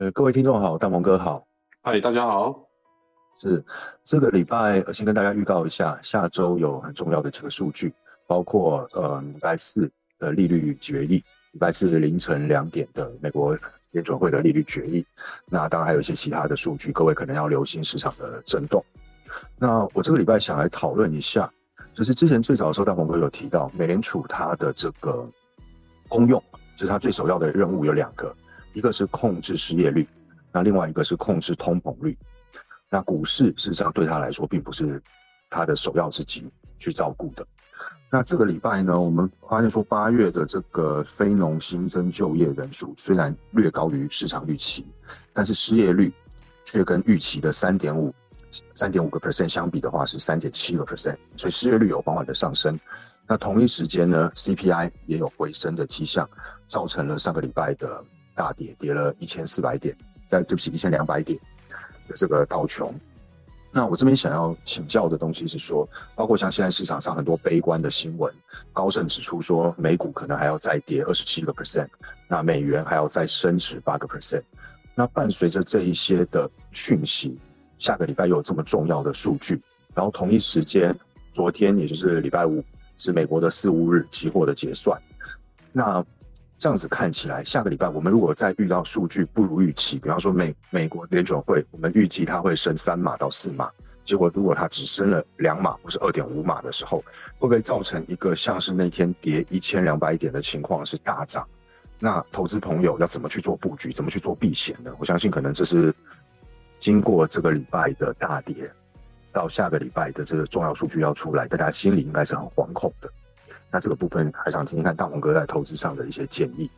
呃，各位听众好，大鹏哥好，嗨，大家好。是这个礼拜先跟大家预告一下，下周有很重要的几个数据，包括呃礼拜四的利率决议，礼拜四凌晨两点的美国联准会的利率决议。那当然还有一些其他的数据，各位可能要留心市场的震动。那我这个礼拜想来讨论一下，就是之前最早的时候，大鹏哥有提到，美联储它的这个功用，就是它最首要的任务有两个，一个是控制失业率，那另外一个是控制通膨率。那股市事实上对他来说并不是他的首要之急去照顾的。那这个礼拜呢，我们发现说八月的这个非农新增就业人数虽然略高于市场预期，但是失业率却跟预期的三点五三点五个 percent 相比的话是三点七个 percent，所以失业率有缓缓的上升。那同一时间呢，CPI 也有回升的迹象，造成了上个礼拜的大跌，跌了一千四百点，在对不起一千两百点。的这个道琼，那我这边想要请教的东西是说，包括像现在市场上很多悲观的新闻，高盛指出说美股可能还要再跌二十七个 percent，那美元还要再升值八个 percent，那伴随着这一些的讯息，下个礼拜又有这么重要的数据，然后同一时间，昨天也就是礼拜五是美国的四五日期货的结算，那。这样子看起来，下个礼拜我们如果再遇到数据不如预期，比方说美美国联准会，我们预计它会升三码到四码，结果如果它只升了两码或是二点五码的时候，会不会造成一个像是那天跌一千两百点的情况是大涨？那投资朋友要怎么去做布局，怎么去做避险呢？我相信可能这是经过这个礼拜的大跌，到下个礼拜的这个重要数据要出来，大家心里应该是很惶恐的。那这个部分还想听听看大鹏哥在投资上的一些建议。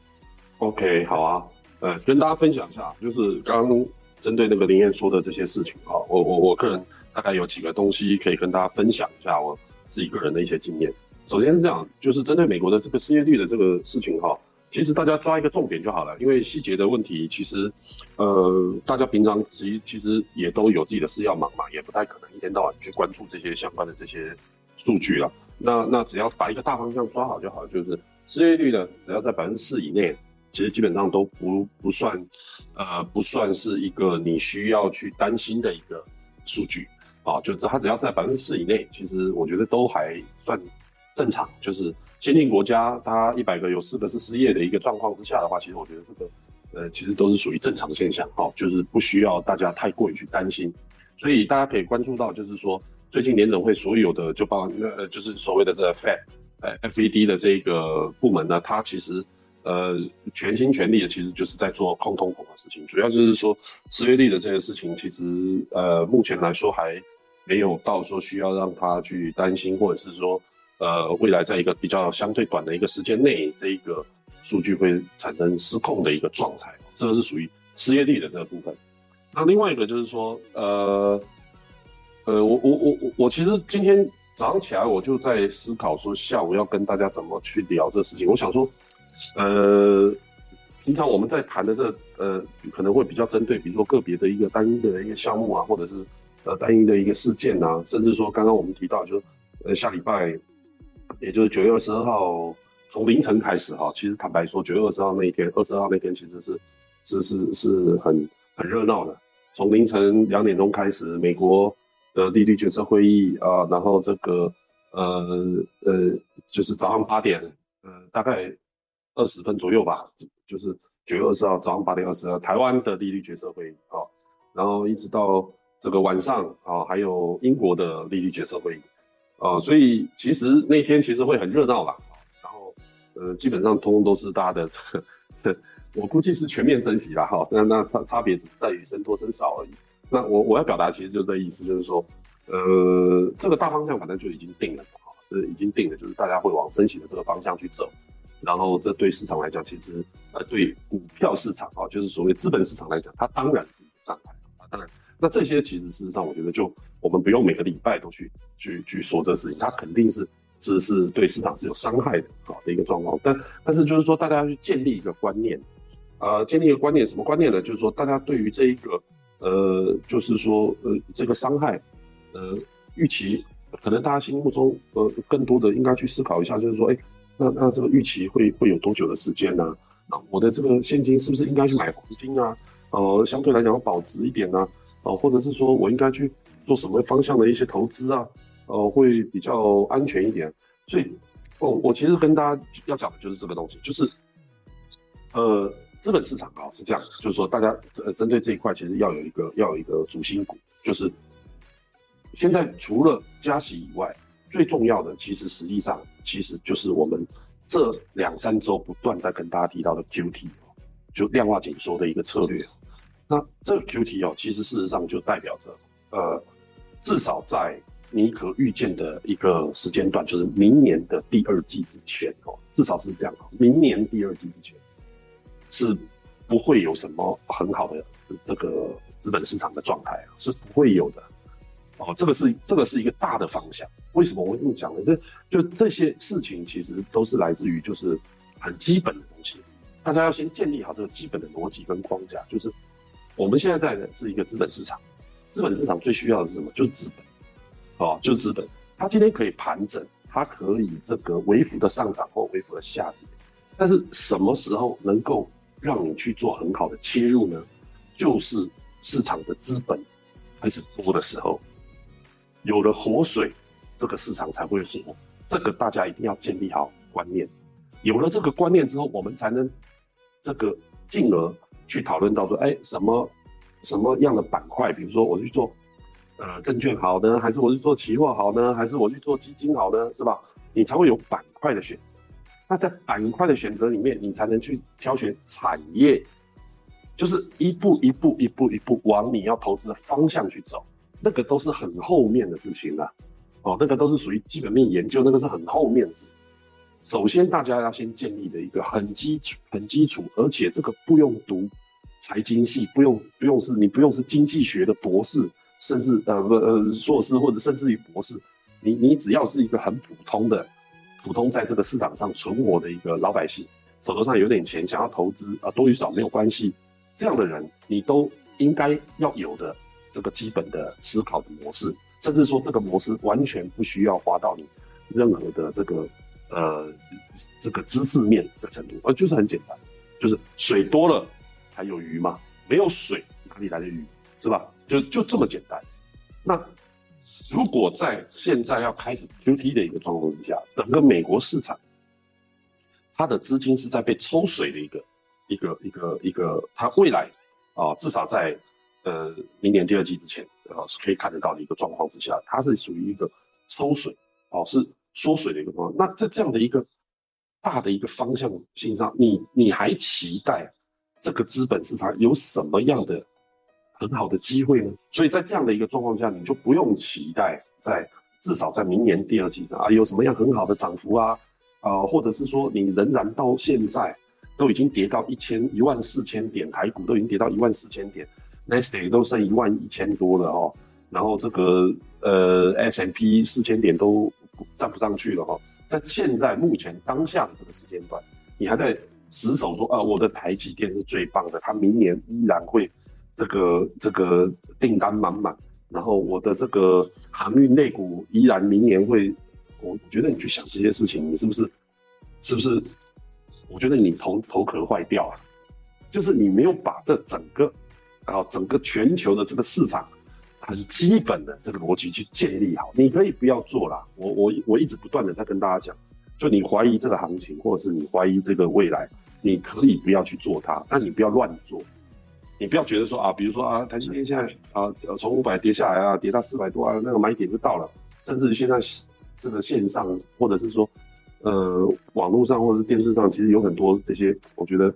OK，好啊，呃，跟大家分享一下，就是刚刚针对那个林燕说的这些事情啊，我我我个人大概有几个东西可以跟大家分享一下我自己个人的一些经验。首先是这样，就是针对美国的这个失业率的这个事情哈，其实大家抓一个重点就好了，因为细节的问题其实呃大家平常其其实也都有自己的事要忙嘛，也不太可能一天到晚去关注这些相关的这些数据了。那那只要把一个大方向抓好就好，就是失业率呢，只要在百分之四以内，其实基本上都不不算，呃，不算是一个你需要去担心的一个数据，啊，就它只要在百分之四以内，其实我觉得都还算正常。就是先进国家，它一百个有四个是失业的一个状况之下的话，其实我觉得这个，呃，其实都是属于正常现象，哈，就是不需要大家太过于去担心。所以大家可以关注到，就是说。最近联总会所有的就包那呃就是所谓的这个 Fed，呃 FED 的这个部门呢，它其实呃全心全力的其实就是在做控通膨的事情，主要就是说失业率的这个事情，其实呃目前来说还没有到说需要让他去担心，或者是说呃未来在一个比较相对短的一个时间内，这一个数据会产生失控的一个状态，这个是属于失业率的这个部分。那另外一个就是说呃。呃，我我我我我其实今天早上起来我就在思考说下午要跟大家怎么去聊这个事情。我想说，呃，平常我们在谈的这呃可能会比较针对，比如说个别的一个单一的一个项目啊，或者是呃单一的一个事件啊，甚至说刚刚我们提到，就是呃下礼拜，也就是九月二十二号从凌晨开始哈，其实坦白说，九月二十号那一天，二十二号那天其实是是是是很很热闹的，从凌晨两点钟开始，美国。的利率决策会议啊，然后这个呃呃，就是早上八点，呃，大概二十分左右吧，就是九月二十号早上八点二十，台湾的利率决策会议啊，然后一直到这个晚上啊，还有英国的利率决策会议啊，所以其实那天其实会很热闹吧，然后呃，基本上通通都是大家的这个，我估计是全面升息了哈，那那差差别只是在于升多升少而已。那我我要表达其实就这意思，就是说，呃，这个大方向反正就已经定了，哈，是已经定了，就是大家会往升息的这个方向去走，然后这对市场来讲，其实呃对股票市场啊，就是所谓资本市场来讲，它当然是伤害啊，当然，那这些其实事实上我觉得就我们不用每个礼拜都去去去说这事情，它肯定是是是对市场是有伤害的，好的一个状况，但但是就是说大家要去建立一个观念，呃，建立一个观念，什么观念呢？就是说大家对于这一个。呃，就是说，呃，这个伤害，呃，预期可能大家心目中，呃，更多的应该去思考一下，就是说，哎，那那这个预期会会有多久的时间呢？那我的这个现金是不是应该去买黄金啊？呃，相对来讲保值一点呢，哦，或者是说我应该去做什么方向的一些投资啊，呃，会比较安全一点。所以，我，我其实跟大家要讲的就是这个东西，就是，呃，资本市场啊是这样，就是说大家呃针对这一块，其实要有一个要有一个主心骨，就是现在除了加息以外，最重要的其实实际上其实就是我们这两三周不断在跟大家提到的 QT。就量化紧缩的一个策略，那这个 QT 哦，其实事实上就代表着，呃，至少在你可预见的一个时间段，就是明年的第二季之前哦，至少是这样哦，明年第二季之前是不会有什么很好的这个资本市场的状态啊，是不会有的哦，这个是这个是一个大的方向。为什么我这么讲呢？这就这些事情其实都是来自于就是很基本的东西。大家要先建立好这个基本的逻辑跟框架，就是我们现在在的是一个资本市场，资本市场最需要的是什么？就是资本，哦，就是资本。它今天可以盘整，它可以这个微幅的上涨或微幅的下跌，但是什么时候能够让你去做很好的切入呢？就是市场的资本开始多的时候，有了活水，这个市场才会活。这个大家一定要建立好观念。有了这个观念之后，我们才能。这个进而去讨论到说，哎，什么什么样的板块？比如说我去做呃证券好呢，还是我去做期货好呢，还是我去做基金好呢？是吧？你才会有板块的选择。那在板块的选择里面，你才能去挑选产业，就是一步一步一步一步往你要投资的方向去走。那个都是很后面的事情了，哦，那个都是属于基本面研究，那个是很后面的事。首先，大家要先建立的一个很基础、很基础，而且这个不用读财经系，不用不用是，你不用是经济学的博士，甚至呃呃硕士或者甚至于博士，你你只要是一个很普通的、普通在这个市场上存活的一个老百姓，手头上有点钱，想要投资啊，多与少没有关系，这样的人你都应该要有的这个基本的思考的模式，甚至说这个模式完全不需要花到你任何的这个。呃，这个知识面的程度，呃，就是很简单，就是水多了才有鱼嘛，没有水哪里来的鱼，是吧？就就这么简单。那如果在现在要开始 QT 的一个状况之下，整个美国市场，它的资金是在被抽水的一个一个一个一个，它未来啊，至少在呃明年第二季之前啊，是可以看得到的一个状况之下，它是属于一个抽水，哦，是。缩水的一个状况，那在这样的一个大的一个方向性上，你你还期待这个资本市场有什么样的很好的机会呢？所以在这样的一个状况下，你就不用期待在至少在明年第二季啊有什么样很好的涨幅啊啊，或者是说你仍然到现在都已经跌到一千一万四千点，台股都已经跌到一万四千点 n e s t a 都剩一万一千多了哦，然后这个呃 S M P 四千点都。站不上去了哈，在现在目前当下的这个时间段，你还在死守说啊，我的台积电是最棒的，它明年依然会这个这个订单满满，然后我的这个航运类股依然明年会，我觉得你去想这些事情，你是不是是不是？我觉得你头头壳坏掉了，就是你没有把这整个然后整个全球的这个市场。很基本的这个逻辑去建立好，你可以不要做啦。我我我一直不断的在跟大家讲，就你怀疑这个行情，或者是你怀疑这个未来，你可以不要去做它，但你不要乱做。你不要觉得说啊，比如说啊，台积电现在啊，从五百跌下来啊，跌到四百多啊，那个买点就到了。甚至现在这个线上，或者是说呃网络上或者是电视上，其实有很多这些，我觉得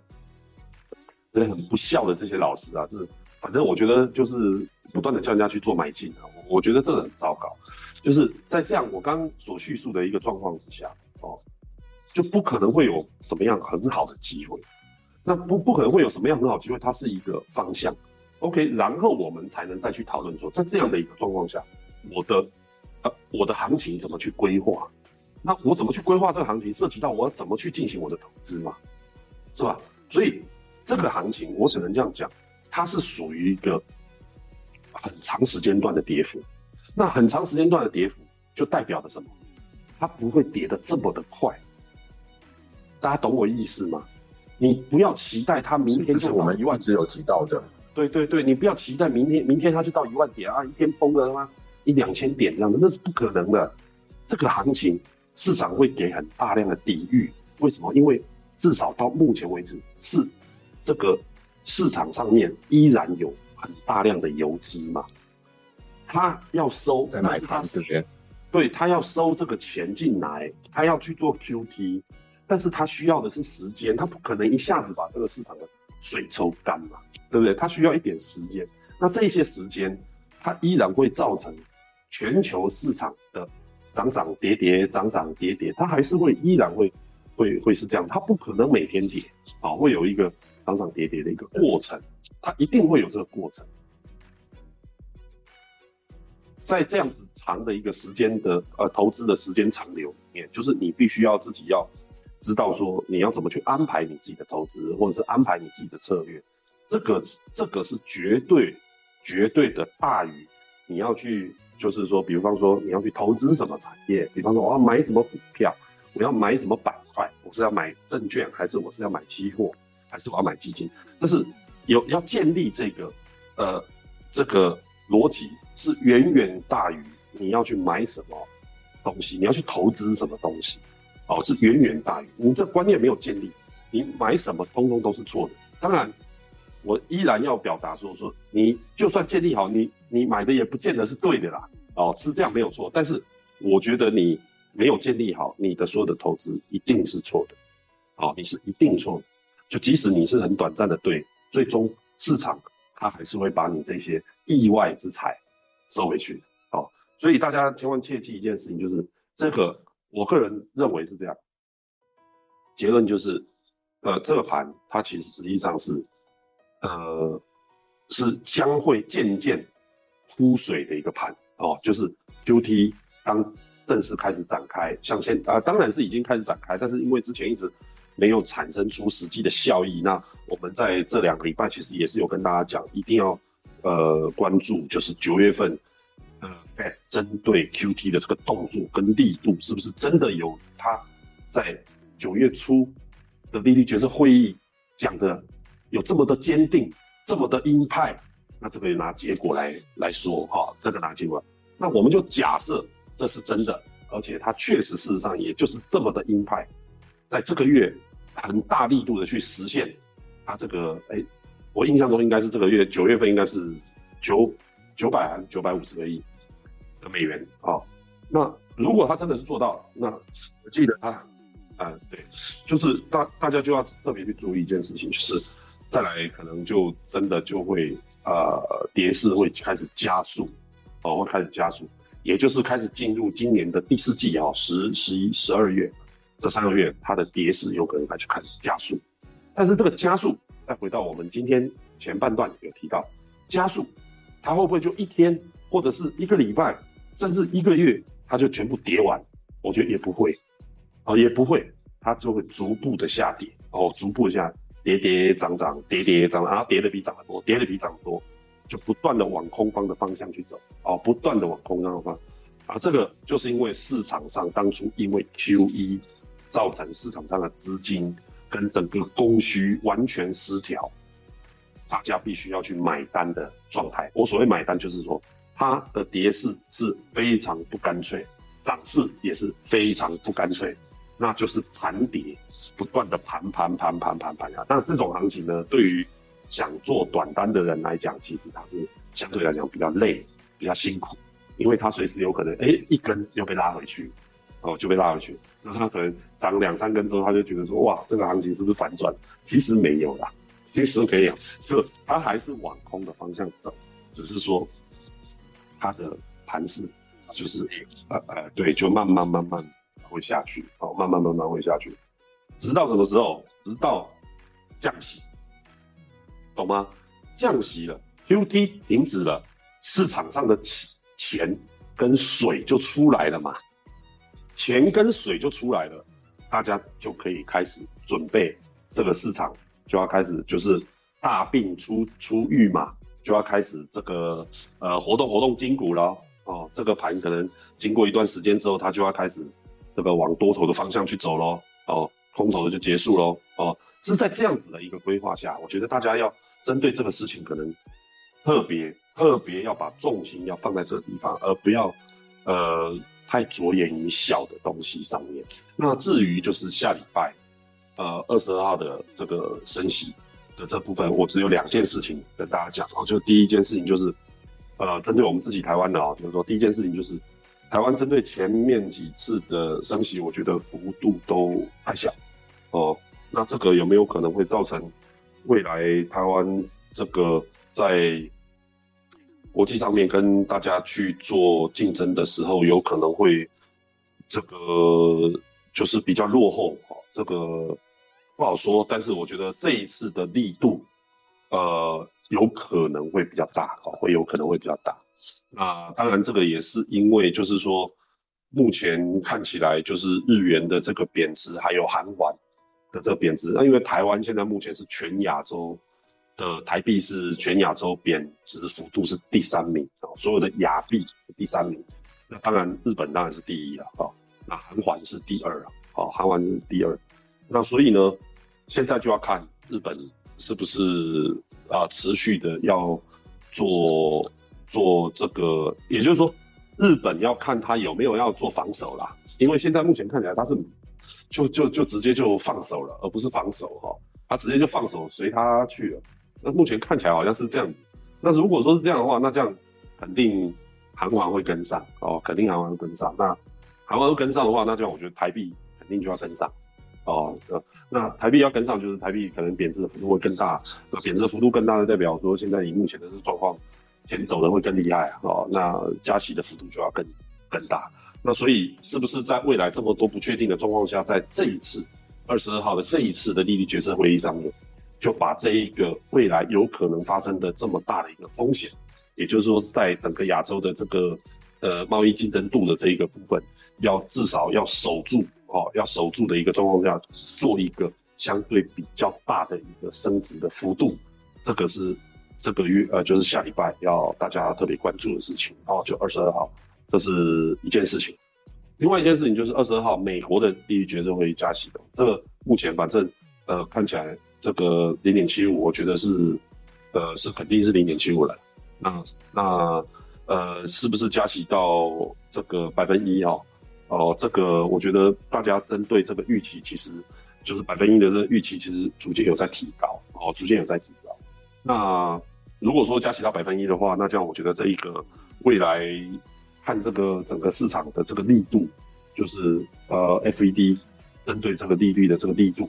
这些很不孝的这些老师啊，就是反正我觉得就是。不断的叫人家去做买进啊，我觉得这很糟糕。就是在这样我刚刚所叙述的一个状况之下，哦，就不可能会有什么样很好的机会。那不不可能会有什么样很好机会，它是一个方向。OK，然后我们才能再去讨论说，在这样的一个状况下，我的呃我的行情怎么去规划？那我怎么去规划这个行情，涉及到我要怎么去进行我的投资嘛，是吧？所以这个行情我只能这样讲，它是属于一个。很长时间段的跌幅，那很长时间段的跌幅就代表了什么？它不会跌得这么的快。大家懂我意思吗？你不要期待它明天就我们一万只有提到的，对对对，你不要期待明天明天它就到一万点啊，一天崩了吗一两千点这样的，那是不可能的。这个行情市场会给很大量的抵御，为什么？因为至少到目前为止是这个市场上面依然有很大量的游资嘛，他要收在买盘对他要收这个钱进来，他要去做 QT，但是他需要的是时间，他不可能一下子把这个市场的水抽干嘛，对不对？他需要一点时间，那这些时间，它依然会造成全球市场的涨涨跌跌，涨涨跌跌，它还是会依然会会会是这样，它不可能每天跌啊，会有一个涨涨跌跌的一个过程，它一定会有这个过程。在这样子长的一个时间的呃投资的时间长流里面，就是你必须要自己要知道说你要怎么去安排你自己的投资，或者是安排你自己的策略，这个这个是绝对绝对的大于你要去就是说，比方说你要去投资什么产业，比方说我要买什么股票，我要买什么板块，我是要买证券还是我是要买期货，还是我要买基金，这是有要建立这个呃这个逻辑。是远远大于你要去买什么东西，你要去投资什么东西，哦，是远远大于你这观念没有建立，你买什么通通都是错的。当然，我依然要表达说说，你就算建立好，你你买的也不见得是对的啦，哦，是这样没有错。但是我觉得你没有建立好，你的所有的投资一定是错的，哦，你是一定错的。就即使你是很短暂的对，最终市场它还是会把你这些意外之财。收回去，哦，所以大家千万切记一件事情，就是这个，我个人认为是这样。结论就是，呃，这个盘它其实实际上是，呃，是将会渐渐枯水的一个盘哦，就是 QT 当正式开始展开，像现啊，当然是已经开始展开，但是因为之前一直没有产生出实际的效益，那我们在这两个礼拜其实也是有跟大家讲，一定要。呃，关注就是九月份，针对 QT 的这个动作跟力度，是不是真的有他在九月初的利率决策会议讲的有这么的坚定，这么的鹰派？那这个拿结果来来说哈，这个拿结果，那我们就假设这是真的，而且它确实事实上也就是这么的鹰派，在这个月很大力度的去实现它这个哎。我印象中应该是这个月九月份应该是九九百还是九百五十个亿的美元啊。那如果他真的是做到，那我记得他，啊，对，就是大大家就要特别去注意一件事情，就是再来可能就真的就会呃跌势会开始加速，哦，会开始加速，也就是开始进入今年的第四季啊，十、十一、十二月这三个月，它的跌势有可能开始开始加速，但是这个加速。再回到我们今天前半段有提到加速，它会不会就一天或者是一个礼拜，甚至一个月，它就全部跌完？我觉得也不会，哦，也不会，它就会逐步的下跌，哦，逐步下跌跌涨涨，跌跌涨，然后跌的比涨得多，跌的比涨得多，就不断的往空方的方向去走，哦，不断的往空方的方向，啊，这个就是因为市场上当初因为 QE 造成市场上的资金。跟整个供需完全失调，大家必须要去买单的状态。我所谓买单，就是说它的跌势是非常不干脆，涨势也是非常不干脆，那就是盘跌，不断的盘盘盘盘盘盘啊。但这种行情呢，对于想做短单的人来讲，其实它是相对来讲比较累、比较辛苦，因为它随时有可能哎一根又被拉回去。哦，就被拉回去。那他可能涨两三根之后，他就觉得说，哇，这个行情是不是反转？其实没有啦，其实没有，就它还是往空的方向走，只是说它的盘势就是呃呃，对，就慢慢慢慢会下去，哦，慢慢慢慢会下去，直到什么时候？直到降息，懂吗？降息了，QT 停止了，市场上的钱跟水就出来了嘛。钱跟水就出来了，大家就可以开始准备这个市场就要开始就是大病出出愈嘛，就要开始这个呃活动活动筋骨了哦。这个盘可能经过一段时间之后，它就要开始这个往多头的方向去走喽哦，空头的就结束喽哦。是在这样子的一个规划下，我觉得大家要针对这个事情，可能特别特别要把重心要放在这个地方，而不要呃太着眼于小的东西上面。那至于就是下礼拜呃二十二号的这个升息的这部分，我只有两件事情跟大家讲哦，就第一件事情就是呃针对我们自己台湾的哦，就是说第一件事情就是台湾针对前面几次的升息，我觉得幅度都太小哦。那这个有没有可能会造成未来台湾这个在国际上面跟大家去做竞争的时候，有可能会这个就是比较落后哦？这个不好说，但是我觉得这一次的力度，呃，有可能会比较大哦，会有可能会比较大。那当然，这个也是因为就是说，目前看起来就是日元的这个贬值，还有韩元。的这个贬值，那因为台湾现在目前是全亚洲的台币是全亚洲贬值幅度是第三名啊，所有的亚币第三名。那当然日本当然是第一了啊，那韩环是第二啊，好，韩环是第二。那所以呢，现在就要看日本是不是啊持续的要做做这个，也就是说日本要看他有没有要做防守啦，因为现在目前看起来他是。就就就直接就放手了，而不是防守哈，他直接就放手随他去了。那目前看起来好像是这样。那如果说是这样的话，那这样肯定韩王会跟上哦，肯定韩王会跟上。那韩王跟上的话，那这样我觉得台币肯定就要跟上哦。那台币要跟上，就是台币可能贬值的幅度会更大。那贬值的幅度更大的代表说，现在以目前的这状况，钱走的会更厉害哦。那加息的幅度就要更更大。那所以是不是在未来这么多不确定的状况下，在这一次二十二号的这一次的利率决策会议上面，就把这一个未来有可能发生的这么大的一个风险，也就是说，在整个亚洲的这个呃贸易竞争度的这一个部分，要至少要守住哦，要守住的一个状况下，做一个相对比较大的一个升值的幅度，这个是这个月呃就是下礼拜要大家特别关注的事情哦，就二十二号。这是一件事情，另外一件事情就是二十二号美国的利率决策会加息的，这个目前反正呃看起来这个零点七五，我觉得是呃是肯定是零点七五了。那那呃是不是加息到这个百分一哦？哦，这个我觉得大家针对这个预期，其实就是百分一的这个预期，其实逐渐有在提高哦，逐渐有在提高。那如果说加息到百分一的话，那这样我觉得这一个未来。看这个整个市场的这个力度，就是呃，FED 针对这个利率的这个力度，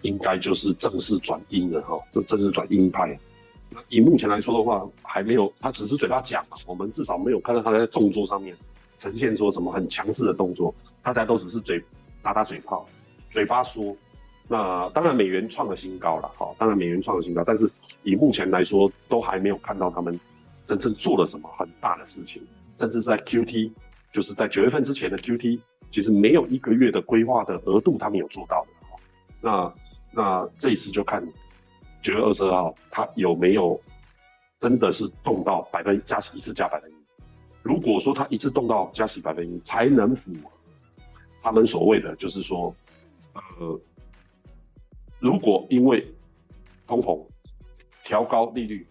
应该就是正式转鹰了哈，就正式转鹰派。以目前来说的话，还没有，他只是嘴巴讲嘛，我们至少没有看到他在动作上面呈现说什么很强势的动作，大家都只是嘴打打嘴炮，嘴巴说。那当然美元创了新高了，哈，当然美元创了新高，但是以目前来说，都还没有看到他们真正做了什么很大的事情。甚至在 QT，就是在九月份之前的 QT，其实没有一个月的规划的额度，他们有做到的。那那这一次就看九月二十二号，他有没有真的是动到百分加一次加百分？如果说他一次动到加息百分一，才能符合他们所谓的，就是说，呃，如果因为通膨调高利率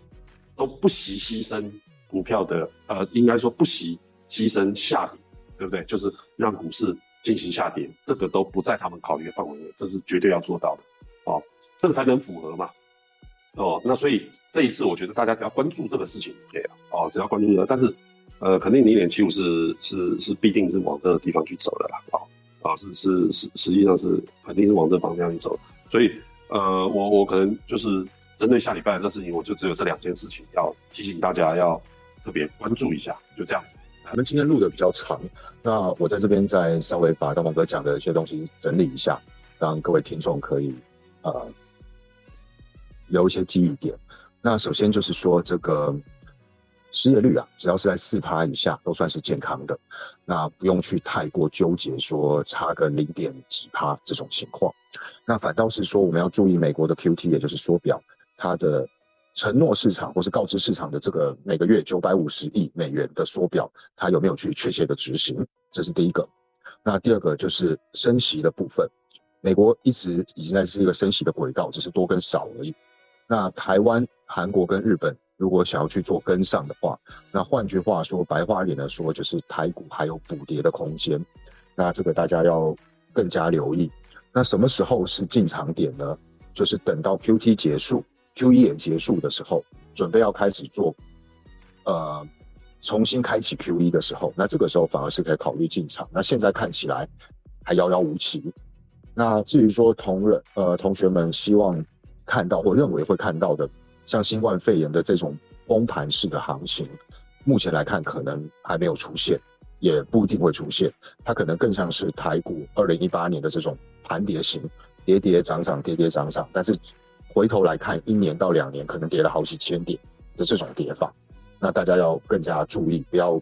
都不惜牺牲。股票的呃，应该说不惜牺牲下跌，对不对？就是让股市进行下跌，这个都不在他们考虑的范围内，这是绝对要做到的哦，这个才能符合嘛哦。那所以这一次，我觉得大家只要关注这个事情就可以了哦，只要关注这个，但是呃，肯定零点七五是是是必定是往这个地方去走的啦，啊啊是是实实际上是肯定是往这方向去走，所以呃，我我可能就是针对下礼拜的这事情，我就只有这两件事情要提醒大家要。特别关注一下，就这样子。我们今天录的比较长，那我在这边再稍微把大王哥讲的一些东西整理一下，让各位听众可以呃留一些记忆点。那首先就是说，这个失业率啊，只要是在四趴以下，都算是健康的，那不用去太过纠结说差个零点几趴这种情况。那反倒是说，我们要注意美国的 QT，也就是缩表，它的。承诺市场或是告知市场的这个每个月九百五十亿美元的缩表，它有没有去确切的执行？这是第一个。那第二个就是升息的部分，美国一直已经在是一个升息的轨道，只是多跟少而已。那台湾韩国跟日本如果想要去做跟上的话，那换句话说，白话一点的说，就是台股还有补跌的空间。那这个大家要更加留意。那什么时候是进场点呢？就是等到 Q T 结束，Q E 也结束的时候，准备要开始做，呃，重新开启 Q E 的时候，那这个时候反而是可以考虑进场。那现在看起来还遥遥无期。那至于说同仁呃同学们希望看到或认为会看到的，像新冠肺炎的这种崩盘式的行情，目前来看可能还没有出现。也不一定会出现，它可能更像是台股二零一八年的这种盘跌型，跌跌涨涨，跌跌涨涨。但是回头来看，一年到两年可能跌了好几千点的这种跌法，那大家要更加注意，不要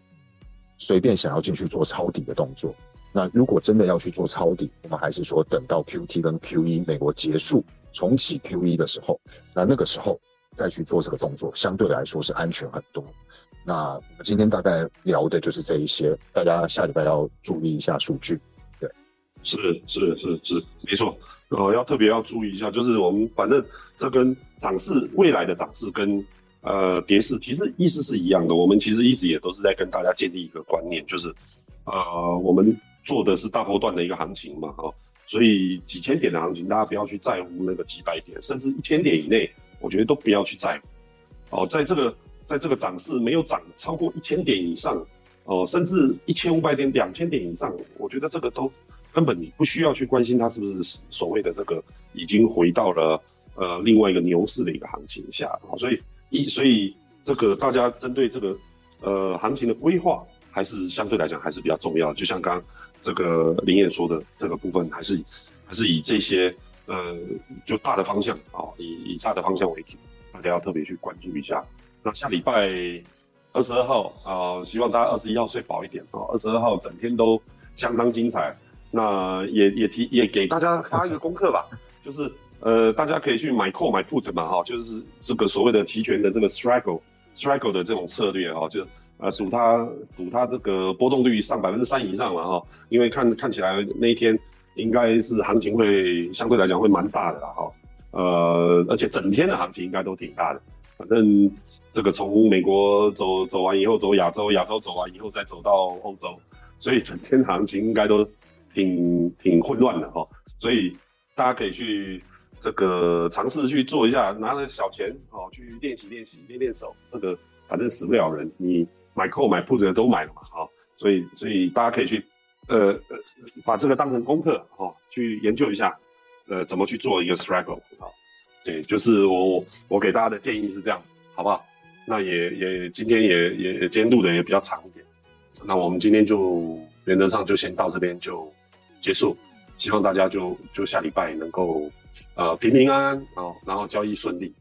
随便想要进去做抄底的动作。那如果真的要去做抄底，我们还是说等到 Q T 跟 Q E 美国结束重启 Q E 的时候，那那个时候再去做这个动作，相对来说是安全很多。那我们今天大概聊的就是这一些，大家下礼拜要注意一下数据。对，是是是是，没错。呃，要特别要注意一下，就是我们反正这跟涨势未来的涨势跟呃跌势其实意思是一样的。我们其实一直也都是在跟大家建立一个观念，就是呃我们做的是大波段的一个行情嘛，哈，所以几千点的行情，大家不要去在乎那个几百点，甚至一千点以内，我觉得都不要去在乎。哦，在这个。在这个涨势没有涨超过一千点以上，哦，甚至一千五百点、两千点以上，我觉得这个都根本你不需要去关心它是不是所谓的这个已经回到了呃另外一个牛市的一个行情下，所以一所以这个大家针对这个呃行情的规划还是相对来讲还是比较重要，就像刚刚这个林燕说的这个部分，还是还是以这些呃就大的方向啊，以以大的方向为主，大家要特别去关注一下。那下礼拜二十二号啊，希望大家二十一号睡饱一点啊。二十二号整天都相当精彩。那也也提也给大家发一个功课吧，就是呃，大家可以去买 call 买 put 嘛哈，就是这个所谓的期权的这个 struggle struggle 的这种策略哈，就呃赌它赌它这个波动率上百分之三以上了哈，因为看看起来那一天应该是行情会相对来讲会蛮大的哈，呃，而且整天的行情应该都挺大的，反正。这个从美国走走完以后，走亚洲，亚洲走完以后再走到欧洲，所以整天行情应该都挺挺混乱的哈。所以大家可以去这个尝试去做一下，拿了小钱哦去练习练习练练手。这个反正死不了人，你买空买 put 都买了嘛哈。所以所以大家可以去呃呃把这个当成功课哈，去研究一下呃怎么去做一个 struggle 啊。对，就是我我给大家的建议是这样子，好不好？那也也今天也也监录的也比较长一点，那我们今天就原则上就先到这边就结束，希望大家就就下礼拜能够呃平平安安啊，然后交易顺利。